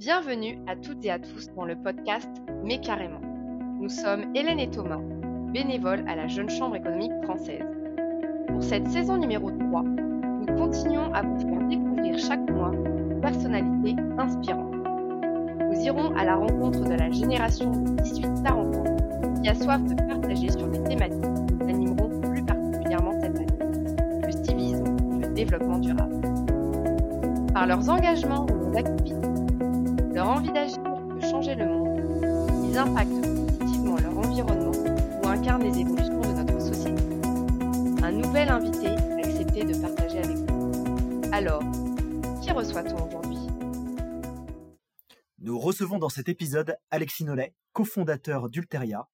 Bienvenue à toutes et à tous dans le podcast Mais carrément. Nous sommes Hélène et Thomas, bénévoles à la Jeune Chambre économique française. Pour cette saison numéro 3, nous continuons à vous faire découvrir chaque mois une personnalité inspirante. Nous irons à la rencontre de la génération 18-40 ans qui a soif de partager sur des thématiques qui nous animeront plus particulièrement cette année, le civisme le développement durable. Par leurs engagements ou leurs activités, leur envie d'agir de changer le monde, ils impactent positivement leur environnement ou incarnent les évolutions de notre société. Un nouvel invité a accepté de partager avec nous. Alors, qui reçoit-on aujourd'hui? Nous recevons dans cet épisode Alexis Nollet, cofondateur d'Ulteria,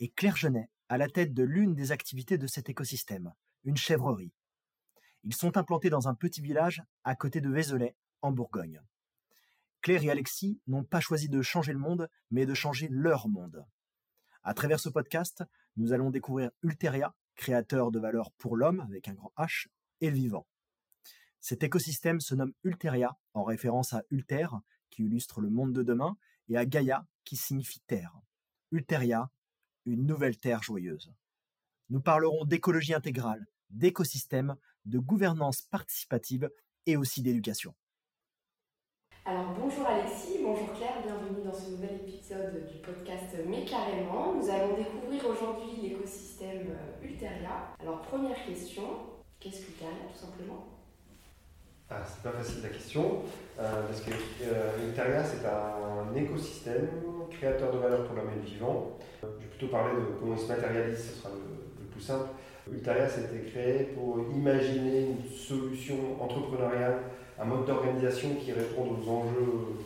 et Claire Genet, à la tête de l'une des activités de cet écosystème, une chèvrerie. Ils sont implantés dans un petit village à côté de Vézelay, en Bourgogne. Claire et Alexis n'ont pas choisi de changer le monde, mais de changer leur monde. À travers ce podcast, nous allons découvrir Ulteria, créateur de valeur pour l'homme avec un grand H et le vivant. Cet écosystème se nomme Ulteria en référence à Ulter, qui illustre le monde de demain, et à Gaïa, qui signifie terre. Ulteria, une nouvelle terre joyeuse. Nous parlerons d'écologie intégrale, d'écosystème, de gouvernance participative et aussi d'éducation. Alors bonjour Alexis, bonjour Claire, bienvenue dans ce nouvel épisode du podcast Mais carrément. Nous allons découvrir aujourd'hui l'écosystème euh, Ulteria. Alors première question, qu'est-ce qu'Ulteria tout simplement? Ah, c'est pas facile la question, euh, parce que euh, Ulteria c'est un écosystème créateur de valeur pour l'homme et le vivant. Je vais plutôt parler de comment il se matérialise, ce sera le, plus simple. Ulteria c'était créé pour imaginer une solution entrepreneuriale un mode d'organisation qui réponde aux enjeux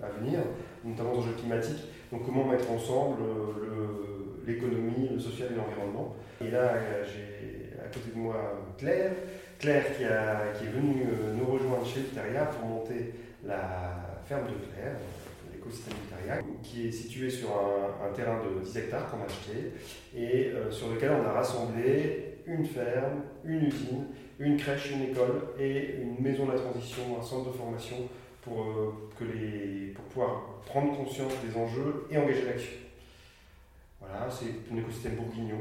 euh, à venir, notamment aux enjeux climatiques. Donc comment mettre ensemble euh, l'économie, le, social et l'environnement. Et là, j'ai à côté de moi Claire, Claire qui, a, qui est venue euh, nous rejoindre chez Ulteria pour monter la ferme de Claire, l'écosystème Ulteria, qui est situé sur un, terrain de 10 hectares qu'on a acheté et sur lequel on a rassemblé une ferme, une usine une crèche, une école et une maison de la transition, un centre de formation pour, euh, que les, pour pouvoir prendre conscience des enjeux et engager l'action. Voilà, c'est un écosystème bourguignon.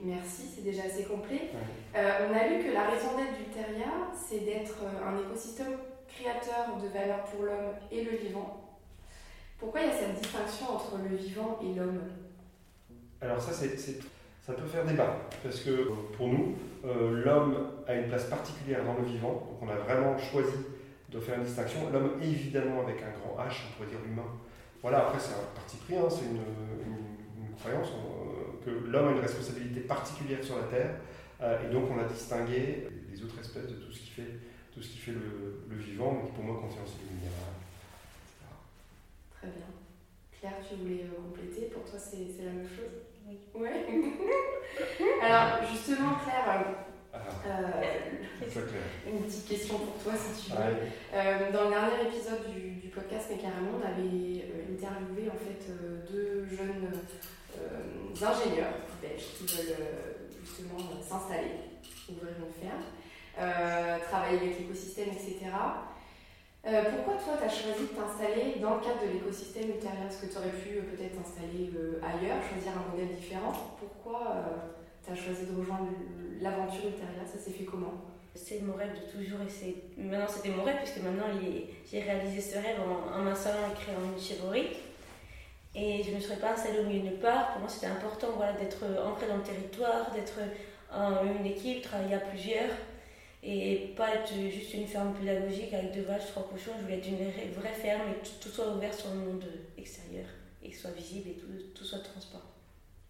Merci, c'est déjà assez complet. Euh, on a lu que la raison d'être du Teria, c'est d'être euh, un écosystème créateur de valeur pour l'homme et le vivant. Pourquoi il y a cette distinction entre le vivant et l'homme? Alors ça, c'est ça peut faire débat, parce que pour nous, euh, l'homme a une place particulière dans le vivant, donc on a vraiment choisi de faire une distinction. L'homme, évidemment, avec un grand H, on pourrait dire l'humain. Voilà, après, c'est un parti pris, hein, c'est une, croyance euh, que l'homme a une responsabilité particulière sur la Terre, euh, et donc on a distingué les autres espèces de tout ce qui fait, tout ce qui fait le, vivant, mais qui pour moi contient aussi le minéral. Très bien. Claire, tu voulais compléter, pour toi c'est la même chose oui. Ouais. Alors, justement, Claire, ah. euh, une petite question pour toi, si tu veux. Euh, dans le dernier épisode du, podcast Mais carrément, on avait euh, interviewé en fait deux jeunes ingénieurs belges qui veulent justement s'installer, ouvrir une ferme, travailler avec l'écosystème, etc. Euh, pourquoi toi, tu as choisi de t'installer dans le cadre de l'écosystème ultérieur? Est-ce que tu aurais pu euh, peut-être t'installer euh, ailleurs, choisir un modèle différent? Pourquoi tu as choisi de rejoindre l'aventure ultérieure? Ça s'est fait comment? C'est mon rêve de toujours essayer. Maintenant, c'était mon rêve, puisque maintenant, j'ai réalisé ce rêve en, en m'installant et créant une chèvrerie. Et je ne me serais pas installée au milieu de nulle part. Pour moi, c'était important voilà, d'être ancré dans le territoire, d'être une équipe, travailler à plusieurs et pas être juste une ferme pédagogique avec deux vaches, trois cochons. Je voulais être une vraie ferme et tout, tout soit ouvert sur le monde extérieur et que soit visible et tout, tout soit transparent.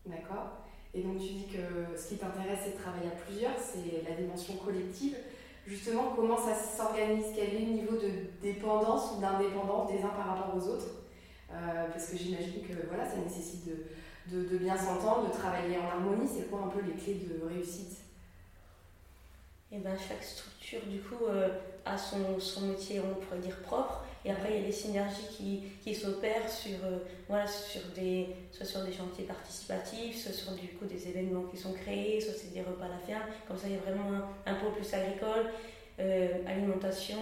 D'accord. Et donc tu dis que ce qui t'intéresse c'est de travailler à plusieurs, c'est la dimension collective. Justement, comment ça s'organise? Quel est le niveau de dépendance ou d'indépendance des uns par rapport aux autres? Euh, Parce que j'imagine que voilà, ça nécessite de, de bien s'entendre, de travailler en harmonie. C'est quoi un peu les clés de réussite? Et ben, chaque structure du coup euh, a son, son, métier, on pourrait dire propre. Et après, il y a des synergies qui, qui s'opèrent sur, euh, voilà, sur des, soit sur des chantiers participatifs, soit sur du coup des événements qui sont créés, soit c'est des repas à la ferme. Comme ça, il y a vraiment un, pôle plus agricole, euh, alimentation,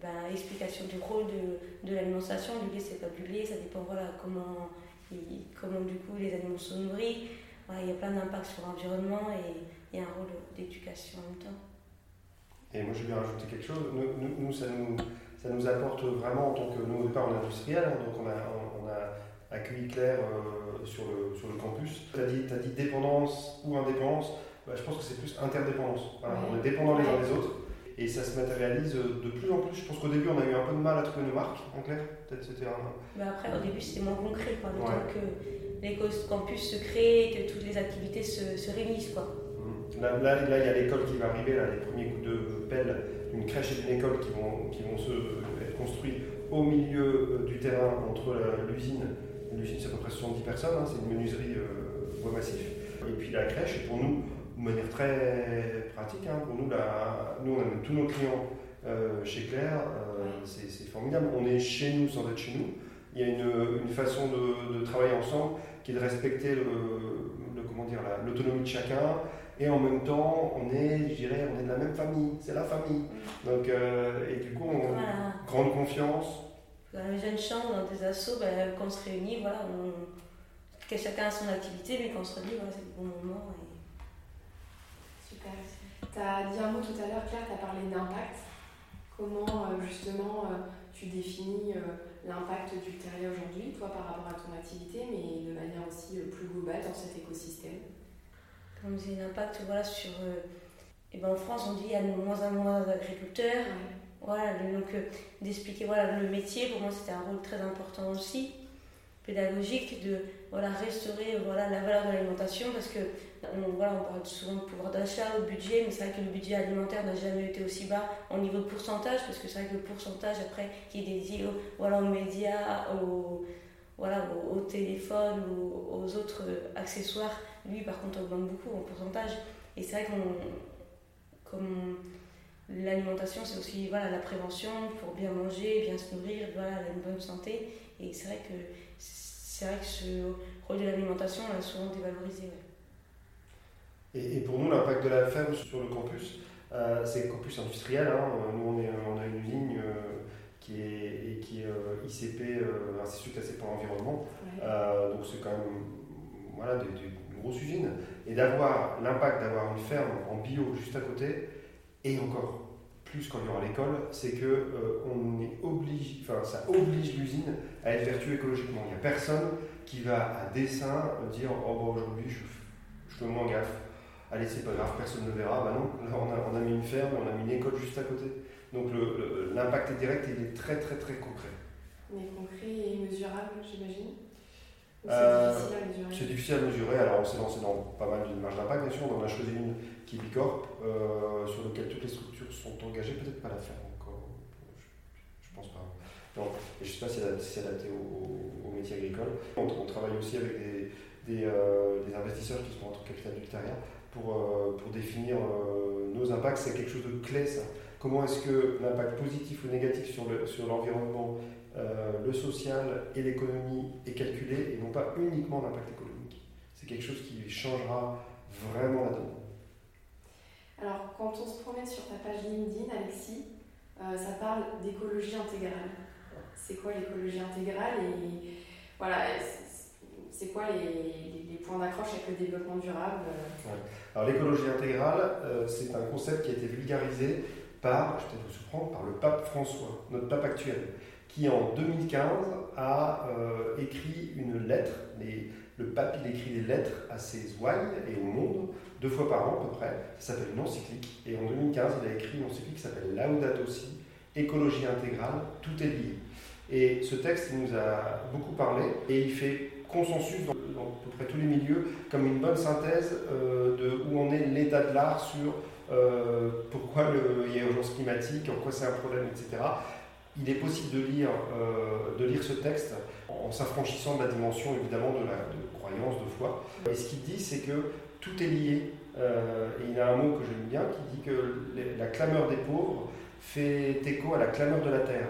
ben, explication du rôle de, de l'alimentation, du lait c'est pas du lait, ça dépend voilà, comment, comment du coup les animaux sont nourris. il y a plein d'impacts sur l'environnement et il y a un rôle d'éducation en même temps. Et moi je vais rajouter quelque chose, nous, nous, ça, nous ça nous apporte vraiment en tant que, nous au départ on est industriel, hein, donc on a, on a accueilli Claire euh, sur, le, sur le campus. Tu as dit, as dit dépendance ou indépendance, bah, je pense que c'est plus interdépendance. On est dépendants les uns des autres et ça se matérialise de plus en plus. Je pense qu'au début on a eu un peu de mal à trouver nos marques, en clair. Peut-être c'était un... Mais après au début c'était moins concret, quoi, le temps que l'éco-campus se crée, que toutes les activités se, se réunissent. Quoi. Mmh. Là, là, il y a l'école qui va arriver, là, les premiers coups de pelle, une crèche et une école qui vont, qui vont être construits au milieu euh, du terrain entre l'usine L'usine, c'est à peu près 70 personnes, hein, c'est une menuiserie euh, bois massif. Et puis la crèche, pour nous, de manière très pratique, hein, pour nous, la, nous, on a tous nos clients euh, chez Claire, c'est formidable. On est chez nous sans être chez nous. Il y a une, façon de, travailler ensemble qui est de respecter le, le l'autonomie de chacun et en même temps on est je dirais on est de la même famille c'est la famille donc et du coup on voilà. grande confiance dans les jeunes chambres, dans des assos, ben, quand on se réunit, voilà, on, que chacun a son activité, mais quand on se réunit, voilà, c'est le bon moment. Et... Super. Tu as dit un mot tout à l'heure, Claire, tu as parlé d'impact. Comment euh, justement euh, tu définis euh, l'impact du terrier aujourd'hui, toi par rapport à ton activité, mais de manière aussi plus globale dans cet écosystème? Comme c'est l'impact voilà, sur. et ben en France, on dit qu'il y a de moins en moins d'agriculteurs. Voilà, donc euh, d'expliquer voilà, le métier, pour moi c'était un rôle très important aussi, pédagogique, de voilà, restaurer voilà, la valeur de l'alimentation parce que on, voilà, on parle souvent de pouvoir d'achat, de budget, mais c'est vrai que le budget alimentaire n'a jamais été aussi bas en niveau de pourcentage parce que c'est vrai que le pourcentage après qui est dédié voilà, aux médias, au voilà, au, téléphone ou aux autres accessoires, lui par contre augmente beaucoup en pourcentage. Et c'est vrai qu'on comme L'alimentation, c'est aussi voilà, la prévention pour bien manger, bien se nourrir, voilà, une bonne santé. Et c'est vrai que c'est vrai que ce rôle de l'alimentation est souvent dévalorisé. Et, pour nous, l'impact de la ferme sur le campus, euh, c'est le campus industriel. Hein. Nous, on, a une ligne euh, qui est, qui est euh, ICP, Institut classé pour l'environnement. donc c'est quand même voilà, une grosse usine. Et d'avoir l'impact d'avoir une ferme en bio juste à côté, et encore plus quand il y aura l'école, c'est que euh, on est obligé, enfin ça oblige l'usine à être vertueux écologiquement. Il n'y a personne qui va à dessein dire oh bah aujourd'hui je, je fais moins gaffe, allez c'est pas grave, personne ne verra. Bah non, là on a, on a mis une ferme, on a mis une école juste à côté. Donc l'impact est direct, il est très très très concret. Mais concret et mesurable, j'imagine euh, c'est difficile à mesurer. Alors, on s'est lancé dans pas mal de marge d'impact, bien sûr. On en a choisi une qui est Bicorp, euh, sur laquelle toutes les structures sont engagées. Peut-être pas la ferme encore. Je, ne pense pas. Non, et je ne sais pas si c'est adapté au, au, métier agricole. On, travaille aussi avec des, des, euh, des, investisseurs qui sont entre capital ultérieur pour, pour définir nos impacts. C'est quelque chose de clé, ça. Comment est-ce que l'impact positif ou négatif sur l'environnement sur euh, le social et l'économie est calculé et non pas uniquement l'impact économique? C'est quelque chose qui changera vraiment la donne. Alors, quand on se promène sur ta page LinkedIn, Alexis, euh, ça parle d'écologie intégrale. C'est quoi l'écologie intégrale et voilà, c'est quoi les, points d'accroche avec le développement durable Alors l'écologie intégrale, euh, c'est un concept qui a été vulgarisé par, je vais vous surprendre, par le pape François, notre pape actuel qui en 2015 a euh, écrit une lettre. le pape il écrit des lettres à ses ouailles et au monde, deux fois par an à peu près. Ça s'appelle une encyclique. Et en 2015, il a écrit une encyclique qui s'appelle Laudato Si, écologie intégrale, tout est lié. Et ce texte, il nous a beaucoup parlé et il fait consensus dans, à peu près tous les milieux comme une bonne synthèse euh, de où on est l'état de l'art sur euh, pourquoi il y a urgence climatique, en quoi c'est un problème, etc il est possible de lire, euh, de lire ce texte en s'affranchissant de la dimension évidemment de la croyance, de foi. Et ce qu'il dit, c'est que tout est lié. Et il a un mot que j'aime bien qui dit que la clameur des pauvres fait écho à la clameur de la terre.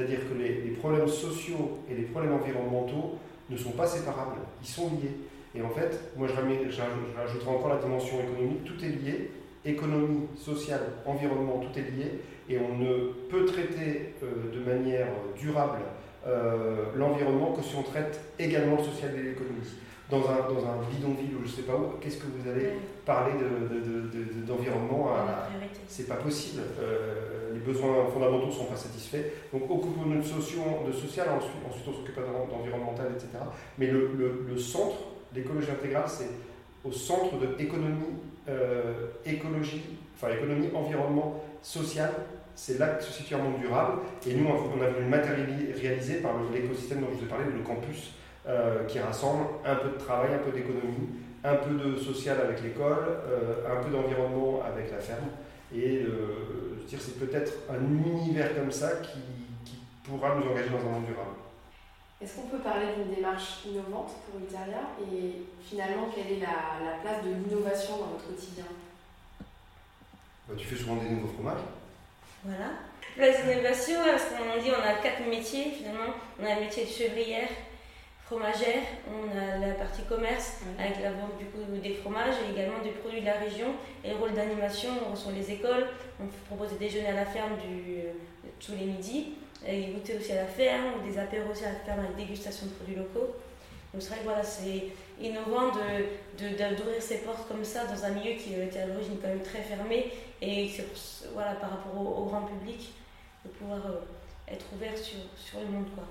C'est-à-dire que les, problèmes sociaux et les problèmes environnementaux ne sont pas séparables, ils sont liés. Et en fait, moi je, encore la dimension économique, tout est lié, économie, sociale, environnement, tout est lié, et on ne peut traiter euh, de manière durable euh, l'environnement que si on traite également le social et l'économie. Dans un, dans un bidonville ou je ne sais pas où, qu'est-ce que vous allez parler d'environnement de, de, C'est pas possible. Euh, les besoins fondamentaux ne sont pas satisfaits. Donc occupons notre social, de social, ensuite, ensuite on s'occupe d'environnemental, etc. Mais le, le, centre, l'écologie intégrale, c'est au centre de l'économie, euh, écologie, enfin économie, environnement, social, c'est là que se situe un monde durable. Et nous, on a voulu le matérialiser par l'écosystème dont je vous ai parlé, le campus, euh, qui rassemble un peu de travail, un peu d'économie, un peu de social avec l'école, euh, un peu d'environnement avec la ferme. Et euh, je dire, c'est peut-être un univers comme ça qui, pourra nous engager dans un monde durable. Est-ce qu'on peut parler d'une démarche innovante pour Ulteria et finalement quelle est la, la place de l'innovation dans notre quotidien? Bah, Tu fais souvent des nouveaux fromages voilà. Les innovations, parce qu'on dit on a quatre métiers finalement. On a le métier de chevrière, fromagère, on a la partie commerce avec la vente du coup des fromages et également des produits de la région. Et le rôle d'animation, on reçoit les écoles, on propose des déjeuners à la ferme du, euh, tous les midis, et goûter aussi à la ferme, ou des apéros aussi à la ferme avec dégustation de produits locaux. Donc c'est vrai que voilà, c'est innovant d'ouvrir de, de, ses portes comme ça dans un milieu qui était à l'origine quand même très fermé et c'est voilà, par rapport au, grand public de pouvoir euh, être ouvert sur, sur le monde. Quoi.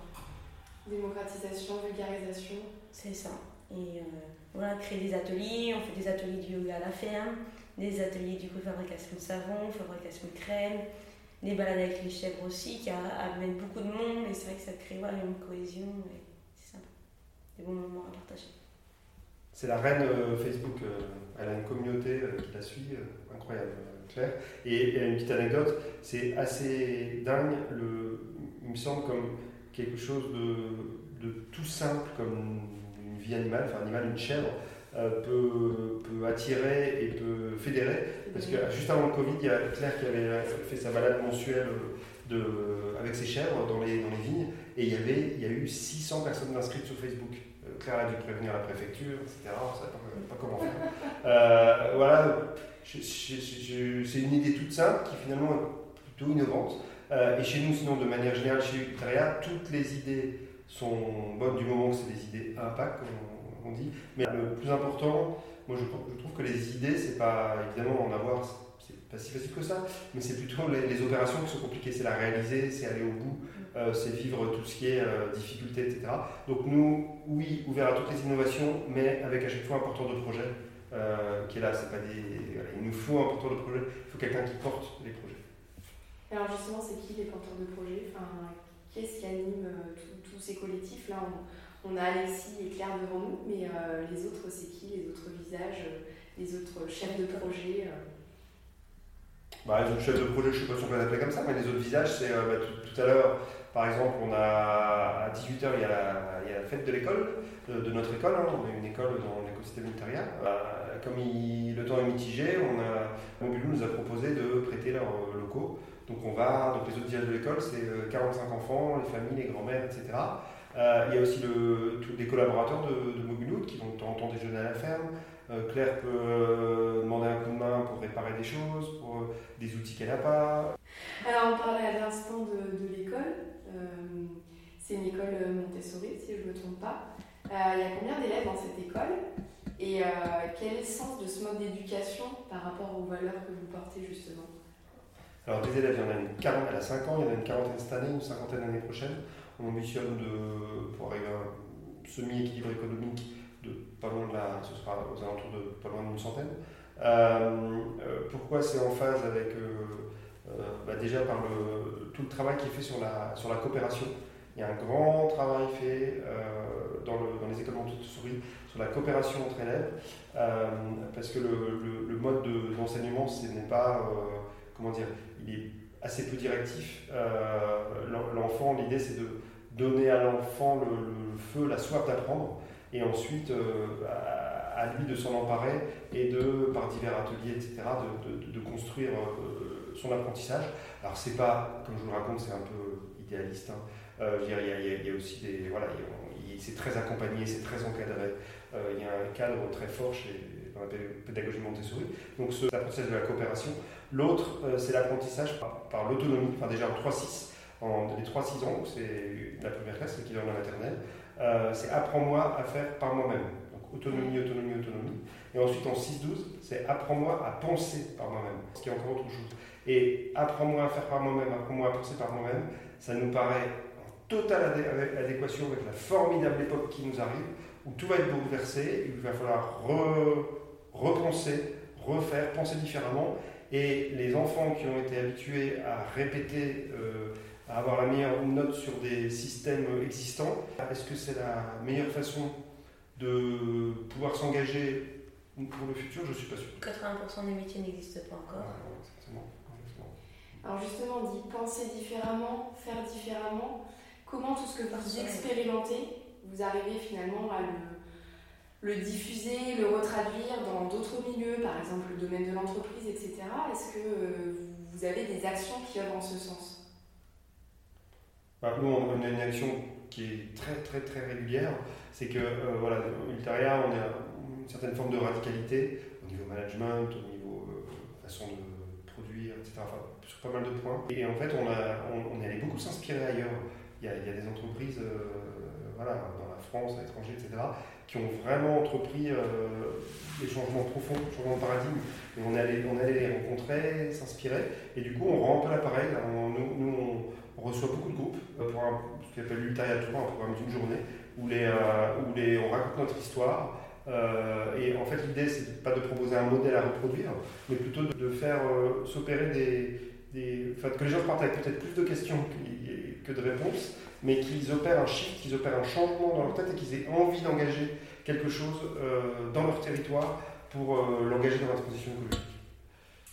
Démocratisation, vulgarisation. C'est ça. Et euh, voilà, créer des ateliers, on fait des ateliers du yoga à la ferme, des ateliers du coup fabrication de savon, fabrication de crème, des balades avec les chèvres aussi qui amènent beaucoup de monde et c'est vrai que ça crée voilà, une cohésion c'est sympa. Des bons moments à partager. C'est la reine euh, Facebook, elle a une communauté qui la suit, incroyable. Claire. Et, une petite anecdote, c'est assez dingue, le, il me semble comme quelque chose de, de, tout simple, comme une vie animale, enfin animal, une chèvre, euh, peut, peut, attirer et peut fédérer. Parce que juste avant le Covid, il y a Claire qui avait fait sa balade mensuelle de, avec ses chèvres dans les, dans les vignes, et il y, avait, il y a eu 600 personnes inscrites sur Facebook. Euh, Claire a dû prévenir la préfecture, etc. On ne savait pas, comment faire. Euh, voilà, c'est une idée toute simple qui finalement est plutôt innovante. Euh, et chez nous, sinon, de manière générale, chez Uteria, toutes les idées sont bonnes du moment que c'est des idées impact, comme on, dit. Mais le plus important, moi je, trouve que les idées, c'est pas évidemment en avoir, c'est pas si facile que ça, mais c'est plutôt les, opérations qui sont compliquées. C'est la réaliser, c'est aller au bout, euh, c'est vivre tout ce qui est euh, difficulté, etc. Donc nous, oui, ouvert à toutes les innovations, mais avec à chaque fois un porteur de projet. Qui est là. C'est pas des, il nous faut un porteur de projet, il faut quelqu'un qui porte les projets. Alors justement, c'est qui les porteurs de projets enfin, Qu'est-ce qui anime euh, tous ces collectifs Là, on, a Alexis et Claire devant nous, mais euh, les autres, c'est qui Les autres visages, les autres chefs de projet bah, les autres chefs de projet, je ne sais pas si on peut les comme ça, mais les autres visages, c'est bah, tout, à l'heure, par exemple, on a à 18h, il y a la, fête de l'école, de, notre école. Hein. on a une école dans l'écosystème intérieur. Euh, comme le temps est mitigé, on a, nous a proposé de prêter leurs euh, locaux. Donc on va, donc les autres visages de l'école, c'est 45 euh, enfants, les familles, les grands-mères, etc. il y a aussi le, tous les collaborateurs de, de qui vont de temps en temps déjeuner à la ferme. Claire peut demander un coup de main pour réparer des choses, pour des outils qu'elle n'a pas. Alors on parlait à l'instant de, l'école. Euh, c'est une école Montessori, si je ne me trompe pas. Euh, il y a combien d'élèves dans cette école? Et euh, quel est le sens de ce mode d'éducation par rapport aux valeurs que vous portez justement? Alors, des élèves, il y en a une quarantaine, elle a 5 ans, il y en a une quarantaine cette année, une cinquantaine l'année prochaine. On ambitionne de, pour arriver à un semi-équilibre économique de pas loin de la, ce sera aux alentours de pas loin d'une centaine. pourquoi c'est en phase avec euh, bah, déjà par le, tout le travail qui est fait sur la, sur la coopération. Il y a un grand travail fait euh, dans, le, dans, les écoles Montessori sur la coopération entre élèves, euh, parce que le, mode d'enseignement, ce n'est pas, comment dire, il est assez peu directif. l'enfant, l'idée c'est de donner à l'enfant le, feu, la soif d'apprendre, et ensuite à, lui de s'en emparer et de, par divers ateliers, etc., de, construire son apprentissage. Alors c'est pas, comme je vous le raconte, c'est un peu idéaliste, il, y a, aussi des. Voilà, c'est très accompagné, c'est très encadré. il y a un cadre très fort chez, dans la pédagogie Montessori. Donc, c'est l'apprentissage de la coopération. L'autre, c'est l'apprentissage par, l'autonomie, enfin déjà en 3-6, en les 3-6 ans, c'est la première classe, qui est dans la maternelle. c'est apprends-moi à faire par moi-même. Donc, autonomie, autonomie, autonomie. Et ensuite, en 6-12, c'est apprends-moi à penser par moi-même, ce qui est encore autre chose. Et apprends-moi à faire par moi-même, apprends-moi à penser par moi-même, ça nous paraît en totale adéquation avec la formidable époque qui nous arrive, où tout va être bouleversé, il va falloir repenser, refaire, penser différemment. Et les enfants qui ont été habitués à répéter, euh, à avoir la meilleure note sur des systèmes existants, est-ce que c'est la meilleure façon de pouvoir s'engager pour le futur, je ne suis pas sûr. 80% des métiers n'existent pas encore. Alors justement, on dit penser différemment, faire différemment. Comment tout ce que vous expérimentez, vous arrivez finalement à le, le diffuser, le retraduire dans d'autres milieux, par exemple le domaine de l'entreprise, etc. Est-ce que euh, vous avez des actions qui œuvrent en ce sens? Bah, Nous, on a une action qui est très très très régulière. C'est que, euh, voilà, Ultaria, on est certaine forme de radicalité au niveau management, au niveau euh, façon de produire, etc. Enfin, sur pas mal de points. Et en fait, on, a, est allé beaucoup s'inspirer ailleurs. Il y, a, il y, a, des entreprises euh, voilà, dans la France, à l'étranger, etc., qui ont vraiment entrepris euh, des changements profonds, des changements de paradigme. Et on allait, on allait les rencontrer, s'inspirer. Et du coup, on rend un peu l'appareil. Nous, nous on, reçoit beaucoup de groupes pour un, ce qu'on appelle l'Ultaria Tour, un programme d'une journée, où, les, où les, on raconte notre histoire. Euh, et en fait, l'idée, c'est pas de proposer un modèle à reproduire, mais plutôt de, faire euh, s'opérer des, des. Enfin, que les gens partent avec peut-être plus de questions que, de réponses, mais qu'ils opèrent un shift, qu'ils opèrent un changement dans leur tête et qu'ils aient envie d'engager quelque chose euh, dans leur territoire pour l'engager dans la transition écologique.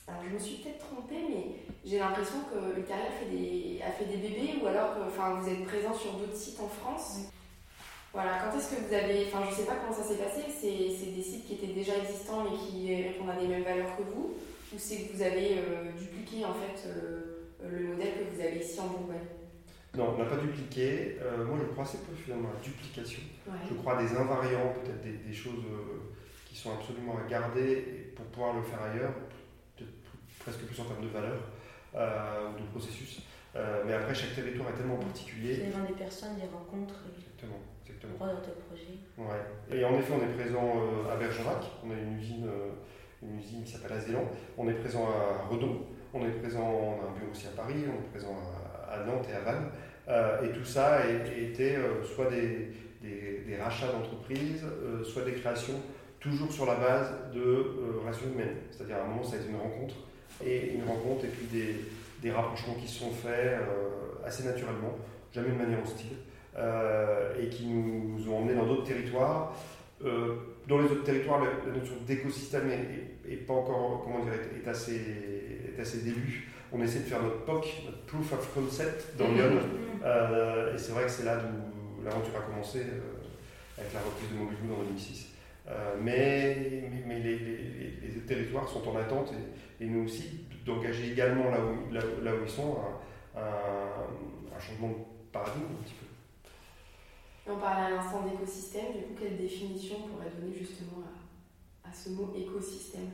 Alors, je me suis peut-être trompée, mais j'ai l'impression que Ultérieur fait des, a fait des bébés ou alors que enfin, vous êtes présent sur d'autres sites en France. Voilà, quand est-ce que vous avez, enfin je ne sais pas comment ça s'est passé, c'est des sites qui étaient déjà existants et qui répondent à des mêmes valeurs que vous, ou c'est que vous avez euh, dupliqué en fait euh, le modèle que vous avez ici en Bourgogne? Non, on n'a pas dupliqué. Euh, moi je crois assez peu finalement à la duplication. Je crois à des invariants, peut-être des, choses qui sont absolument à garder pour pouvoir le faire ailleurs, presque plus en termes de valeur ou de processus. mais après, chaque territoire est tellement particulier. C'est des personnes, des rencontres. Exactement. Ouais. Et en effet, on est présent euh, à Bergerac, on a une usine, euh, une usine qui s'appelle Azélan, on est présent à Redon, on est présent, on a un bureau aussi à Paris, on est présent à, Nantes et à Vannes. Euh, et tout ça a été soit des, rachats d'entreprises, soit des créations toujours sur la base de relations humaines. C'est-à-dire à un moment, ça a été une rencontre, et une rencontre, et puis des, rapprochements qui se sont faits assez naturellement, jamais de manière hostile. Euh, et qui nous ont emmenés dans d'autres territoires. Euh, dans les autres territoires, la, notion d'écosystème est, pas encore, comment dire, est, assez, est assez début. On essaie de faire notre POC, notre Proof of Concept dans Lyon. Mm-hmm. Euh, et c'est vrai que c'est là où l'aventure a commencé avec la reprise de Mobilou en 2006. mais, mais, les, les, territoires sont en attente et, nous aussi d'engager également là où, là, où ils sont un, un, un changement de paradigme un petit peu on parlait à l'instant d'écosystème, du coup, quelle définition on pourrait donner justement à, ce mot écosystème?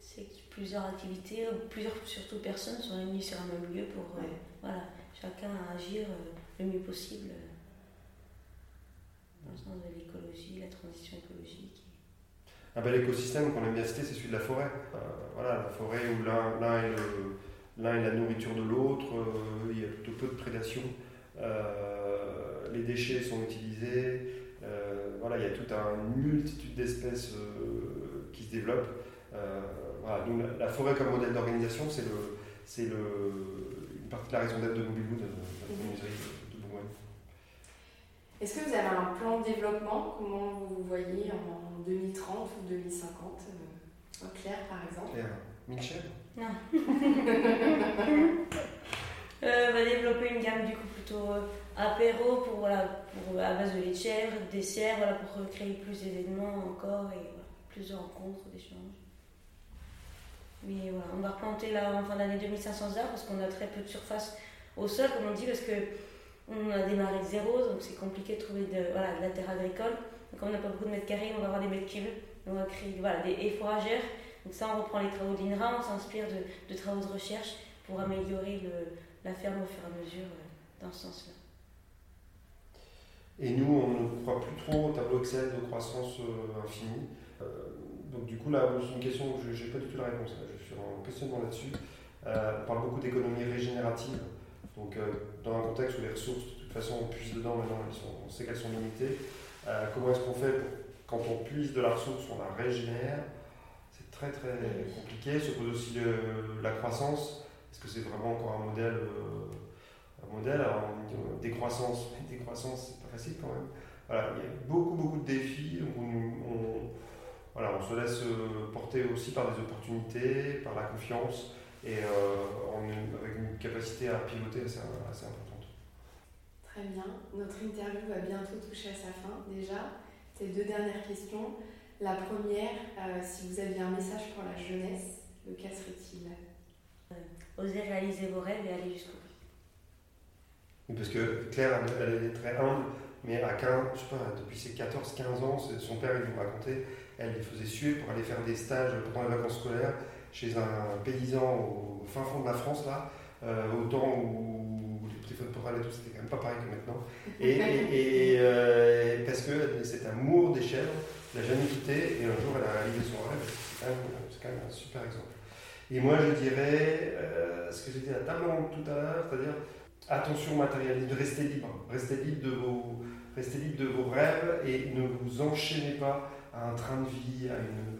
C'est plusieurs activités, plusieurs surtout personnes sont réunies sur un même lieu pour euh, voilà, chacun agir euh, le mieux possible euh, dans le sens de l'écologie, la transition écologique. Un bel écosystème qu'on aime bien citer, c'est celui de la forêt. voilà, la forêt où l'un est, est, la nourriture de l'autre, il y a plutôt peu de prédation les déchets sont utilisés. Euh, voilà, il y a toute une multitude d'espèces euh, qui se développent. Euh, voilà, la, forêt comme modèle d'organisation, c'est le, c'est le, une partie de la raison d'être de Mobilwood, de la de, Bourgogne. Est-ce que vous avez un plan de développement? Comment vous voyez en 2030 ou 2050 Claire, par exemple Claire, Michel? Non. euh, va développer une gamme du coup plutôt apéro pour, voilà, pour, à base de lait de chèvre, dessert, voilà, pour créer plus d'événements encore et plus de rencontres, d'échanges. Mais voilà, on va replanter là en fin d'année 2500 arbres parce qu'on a très peu de surface au sol, comme on dit, parce que On a démarré de zéro, donc c'est compliqué de trouver de, voilà, de la terre agricole. Donc, comme on n'a pas beaucoup de mètres carrés, on va avoir des mètres cubes. On va créer voilà, des foragères. Donc ça, on reprend les travaux de l'INRA, on s'inspire de, de, travaux de recherche pour améliorer la ferme au fur et à mesure euh, dans ce sens-là. Et nous, on ne croit plus trop au tableau Excel de croissance euh, infinie. Euh, donc du coup, là, c'est une question où je n'ai pas du tout la réponse. Je suis en questionnement là-dessus. on parle beaucoup d'économie régénérative. Donc dans un contexte où les ressources, de toute façon, on puise dedans maintenant, on sait qu'elles sont limitées. comment est-ce qu'on fait pour, quand on puise de la ressource, on la régénère? C'est très très compliqué. Se pose aussi la croissance. Est-ce que c'est vraiment encore un modèle un modèle? Alors, décroissance, décroissance, c'est pas facile quand même. Voilà, il y a beaucoup, beaucoup de défis. On se laisse euh, porter aussi par des opportunités, par la confiance et euh, avec une capacité à piloter assez, assez, importante. Très bien. Notre interview va bientôt toucher à sa fin déjà. Ces deux dernières questions. La première, euh, si vous aviez un message pour la jeunesse, lequel serait-il? Osez réaliser vos rêves et aller jusqu'au bout. Parce que Claire, elle, est très humble, mais à 15, je sais pas, depuis ses 14-15 ans, son père, il nous racontait, elle les faisait suer pour aller faire des stages pendant les vacances scolaires chez un paysan au fin fond de la France, là, euh, au temps où les téléphones portables et tout, c'était quand même pas pareil que maintenant. Et, euh, parce que cet amour des chèvres, n'a jamais quitté, et un jour, elle a réalisé son rêve, c'est quand, même un super exemple. Et moi, je dirais euh, ce que j'ai dit à table tout à l'heure, c'est-à-dire attention matérialiste, restez libre, restez libre de vos, restez libre de vos rêves et ne vous enchaînez pas à un train de vie, à une,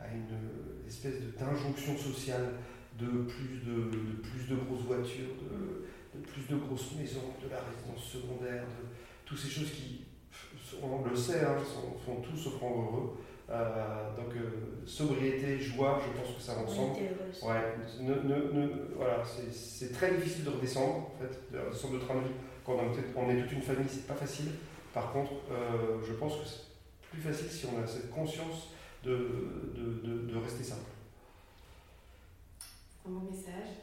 à une espèce d'injonction sociale de plus de, plus de grosses voitures, de, de, plus de grosses maisons, de la résidence secondaire, de toutes ces choses qui, on le sait, hein, font tout sauf rendre heureux. Euh, donc euh, sobriété, joie, je pense que ça va ensemble. Ouais, ne, ne, voilà, c'est très difficile de redescendre, en fait, de redescendre de train de vie. Quand on, est toute une famille, c'est pas facile. Par contre, euh, je pense que plus facile si on a cette conscience de, de, de, rester simple. Un bon message.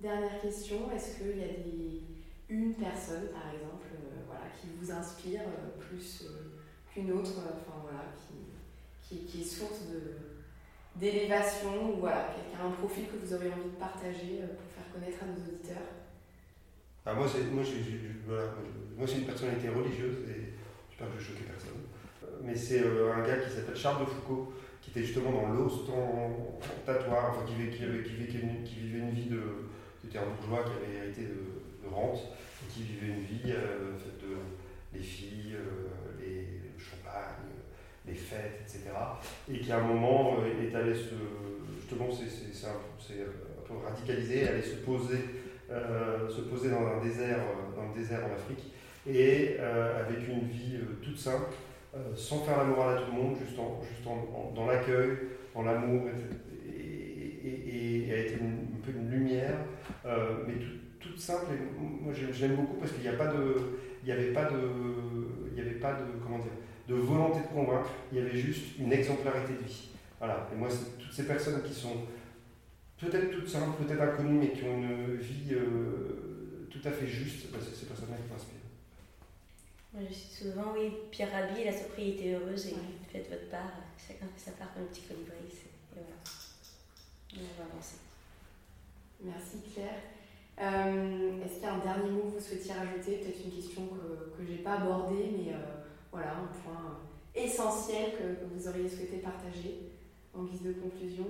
Dernière question, est-ce qu'il y a des, une personne, par exemple, voilà, qui vous inspire plus qu'une autre, enfin voilà, qui, qui, est source d'élévation ou voilà, quelqu'un, un profil que vous auriez envie de partager euh, pour faire connaître à nos auditeurs? Ah, Moi, c'est moi, voilà, moi, une personnalité religieuse et j'espère que je choquer personne. Euh, mais c'est euh, un gars qui s'appelle Charles de Foucault, qui était justement dans l'Aust en, qui, vivait, une vie de. C'était un bourgeois qui avait hérité de, rente, et qui vivait une vie faite de les filles, les, le champagne, les fêtes, etc. Et qui à un moment euh, est allé se. Justement, c'est un, peu radicalisé, allait se poser, euh, se poser dans un désert, euh, dans le désert en Afrique, et avec une vie toute simple, sans faire la morale à tout le monde, juste, en, juste en, dans l'accueil, dans l'amour, et, et, et, a été un peu une lumière, mais toute simple. Et moi, j'aime beaucoup parce qu'il n'y a pas de, il n'y avait pas de, il n'y avait pas de, comment dire de volonté de convaincre, il y avait juste une exemplarité de vie. Voilà. Et moi, toutes ces personnes qui sont peut-être toutes simples, peut-être inconnues, mais qui ont une vie euh, tout à fait juste, bah, c'est ces personnes-là qui m'inspirent. Moi, je suis souvent, oui, Pierre Rabhi, la sobriété heureuse, et faites votre part, chacun fait sa part comme un petit colibri, et voilà. on va avancer. Merci Claire. Euh, est-ce qu'il y a un dernier mot que vous souhaitiez rajouter? Peut-être une question que je n'ai pas abordée, mais euh, voilà, un point essentiel que, vous auriez souhaité partager en guise de conclusion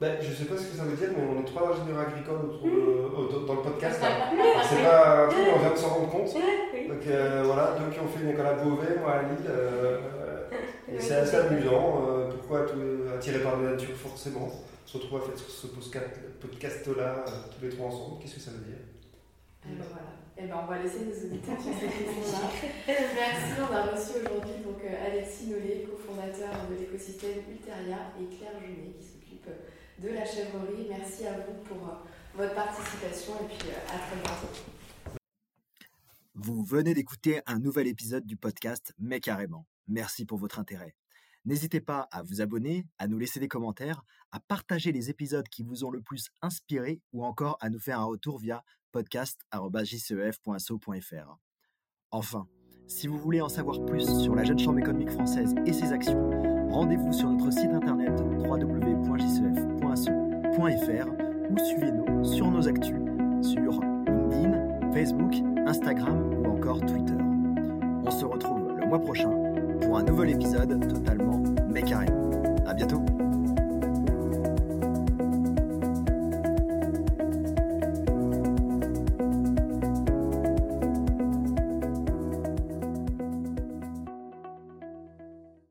ben, je ne sais pas ce que ça veut dire, mais on est trois ingénieurs agricoles autour dans le podcast. C'est pas un truc, on vient de s'en rendre compte. Donc euh, voilà, deux qui ont fait une école à Beauvais, moi à Lille. Euh, et c'est assez amusant. Euh, pourquoi attiré par la nature, forcément Se retrouver à faire ce podcast-là tous les trois ensemble, qu'est-ce que ça veut dire? Alors voilà. Eh ben, on va laisser nos auditeurs sur cette question-là. Merci, on a reçu aujourd'hui donc, euh, Alexis Nollet, cofondateur de l'écosystème Ulteria, et Claire Junet, qui s'occupe de la chèvrerie. Merci à vous pour euh, votre participation et puis euh, à très bientôt. Vous venez d'écouter un nouvel épisode du podcast Mais carrément. Merci pour votre intérêt. N'hésitez pas à vous abonner, à nous laisser des commentaires, à partager les épisodes qui vous ont le plus inspiré ou encore à nous faire un retour via podcast.jcef.so.fr. Enfin, si vous voulez en savoir plus sur la Jeune Chambre économique française et ses actions, rendez-vous sur notre site internet www.jcef.so.fr ou suivez-nous sur nos actus sur LinkedIn, Facebook, Instagram ou encore Twitter. On se retrouve le mois prochain pour un nouvel épisode totalement mécaré. À bientôt!